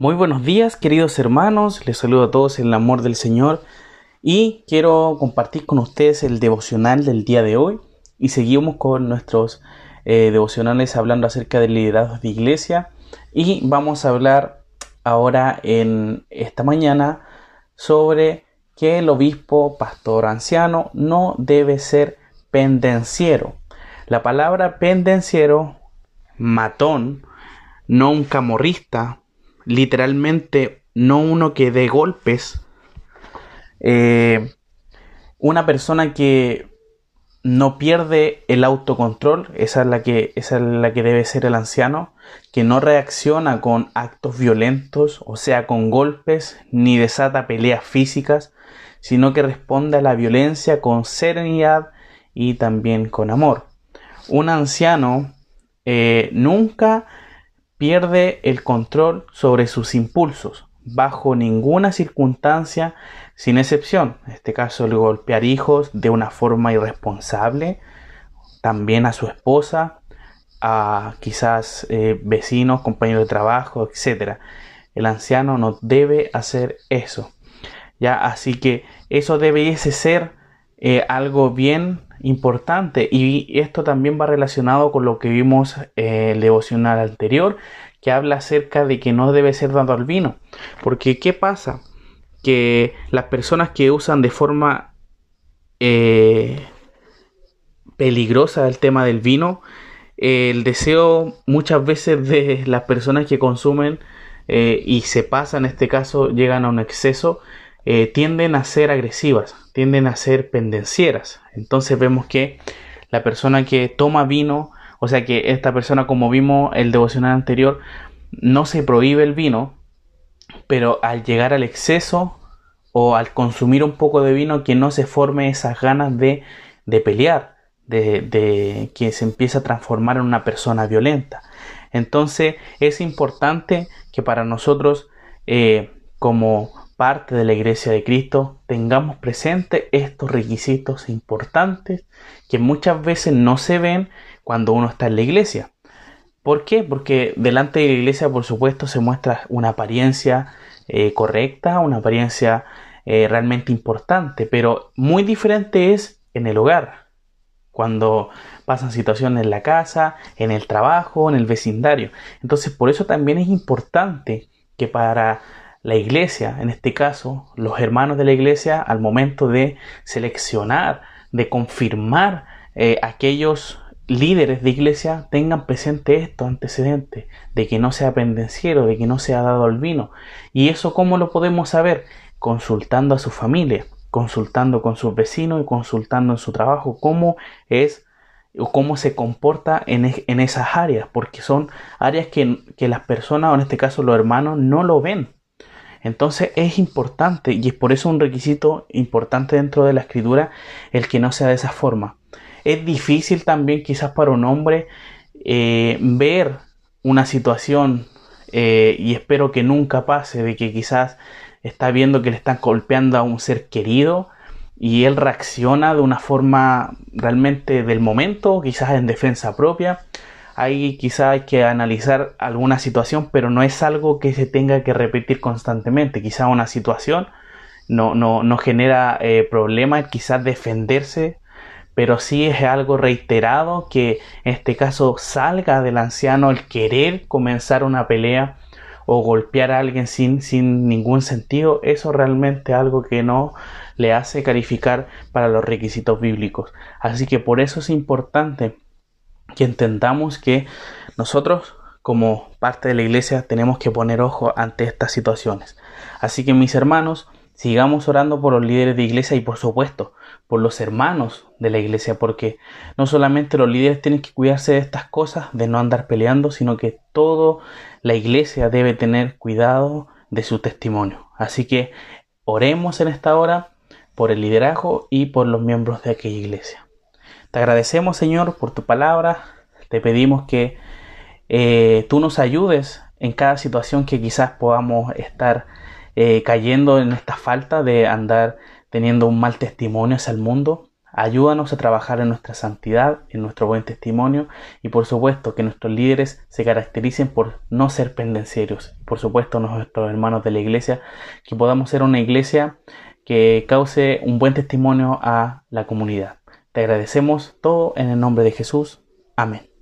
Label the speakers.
Speaker 1: Muy buenos días, queridos hermanos. Les saludo a todos en el amor del Señor y quiero compartir con ustedes el devocional del día de hoy. Y seguimos con nuestros eh, devocionales hablando acerca del liderazgo de iglesia. Y vamos a hablar ahora en esta mañana sobre que el obispo, pastor anciano, no debe ser pendenciero. La palabra pendenciero, matón, no un camorrista, literalmente no uno que dé golpes, eh, una persona que no pierde el autocontrol, esa es, la que, esa es la que debe ser el anciano, que no reacciona con actos violentos, o sea, con golpes, ni desata peleas físicas, sino que responde a la violencia con serenidad y también con amor. Un anciano eh, nunca pierde el control sobre sus impulsos, bajo ninguna circunstancia, sin excepción. En este caso, el golpear hijos de una forma irresponsable, también a su esposa, a quizás eh, vecinos, compañeros de trabajo, etc. El anciano no debe hacer eso. Ya, así que eso debiese ser eh, algo bien importante. Y esto también va relacionado con lo que vimos eh, el devocional anterior que habla acerca de que no debe ser dado al vino. Porque qué pasa que las personas que usan de forma eh, peligrosa el tema del vino el deseo muchas veces de las personas que consumen y se pasa en este caso llegan a un exceso tienden a ser agresivas tienden a ser pendencieras. Entonces vemos que la persona que toma vino, o sea que esta persona como vimos el devocional anterior, no se prohíbe el vino, pero al llegar al exceso o al consumir un poco de vino que no se forme esas ganas de, de pelear, de, que se empieza a transformar en una persona violenta. Entonces es importante que para nosotros eh, como parte de la Iglesia de Cristo tengamos presente estos requisitos importantes que muchas veces no se ven cuando uno está en la iglesia. ¿Por qué? Porque delante de la iglesia, por supuesto, se muestra una apariencia eh, correcta, una apariencia eh, realmente importante, pero muy diferente es en el hogar, cuando pasan situaciones en la casa, en el trabajo, en el vecindario. Entonces, por eso también es importante que para la iglesia, en este caso, los hermanos de la iglesia, al momento de seleccionar, de confirmar eh, aquellos líderes de iglesia, tengan presente estos antecedentes, de que no sea pendenciero, de que no sea dado al vino. ¿Y eso cómo lo podemos saber? Consultando a su familia, consultando con sus vecinos y consultando en su trabajo cómo es o cómo se comporta en, en esas áreas, porque son áreas que, que las personas, o en este caso los hermanos, no lo ven entonces es importante y es por eso un requisito importante dentro de la escritura el que no sea de esa forma. Es difícil también quizás para un hombre eh, ver una situación eh, y espero que nunca pase de que quizás está viendo que le están golpeando a un ser querido y él reacciona de una forma realmente del momento, quizás en defensa propia ahí quizá hay que analizar alguna situación, pero no es algo que se tenga que repetir constantemente. Quizá una situación no, no, no genera eh, problemas, quizás defenderse, pero sí es algo reiterado que en este caso salga del anciano el querer comenzar una pelea o golpear a alguien sin, sin ningún sentido, eso realmente es algo que no le hace calificar para los requisitos bíblicos. Así que por eso es importante que entendamos que nosotros como parte de la iglesia tenemos que poner ojo ante estas situaciones. Así que mis hermanos, sigamos orando por los líderes de iglesia y por supuesto por los hermanos de la iglesia, porque no solamente los líderes tienen que cuidarse de estas cosas, de no andar peleando, sino que toda la iglesia debe tener cuidado de su testimonio. Así que oremos en esta hora por el liderazgo y por los miembros de aquella iglesia. Te agradecemos, Señor, por tu palabra. Te pedimos que eh, tú nos ayudes en cada situación que quizás podamos estar eh, cayendo en esta falta de andar teniendo un mal testimonio hacia el mundo. Ayúdanos a trabajar en nuestra santidad, en nuestro buen testimonio y por supuesto que nuestros líderes se caractericen por no ser pendencieros. Por supuesto nuestros hermanos de la iglesia, que podamos ser una iglesia que cause un buen testimonio a la comunidad. Te agradecemos todo en el nombre de Jesús. Amén.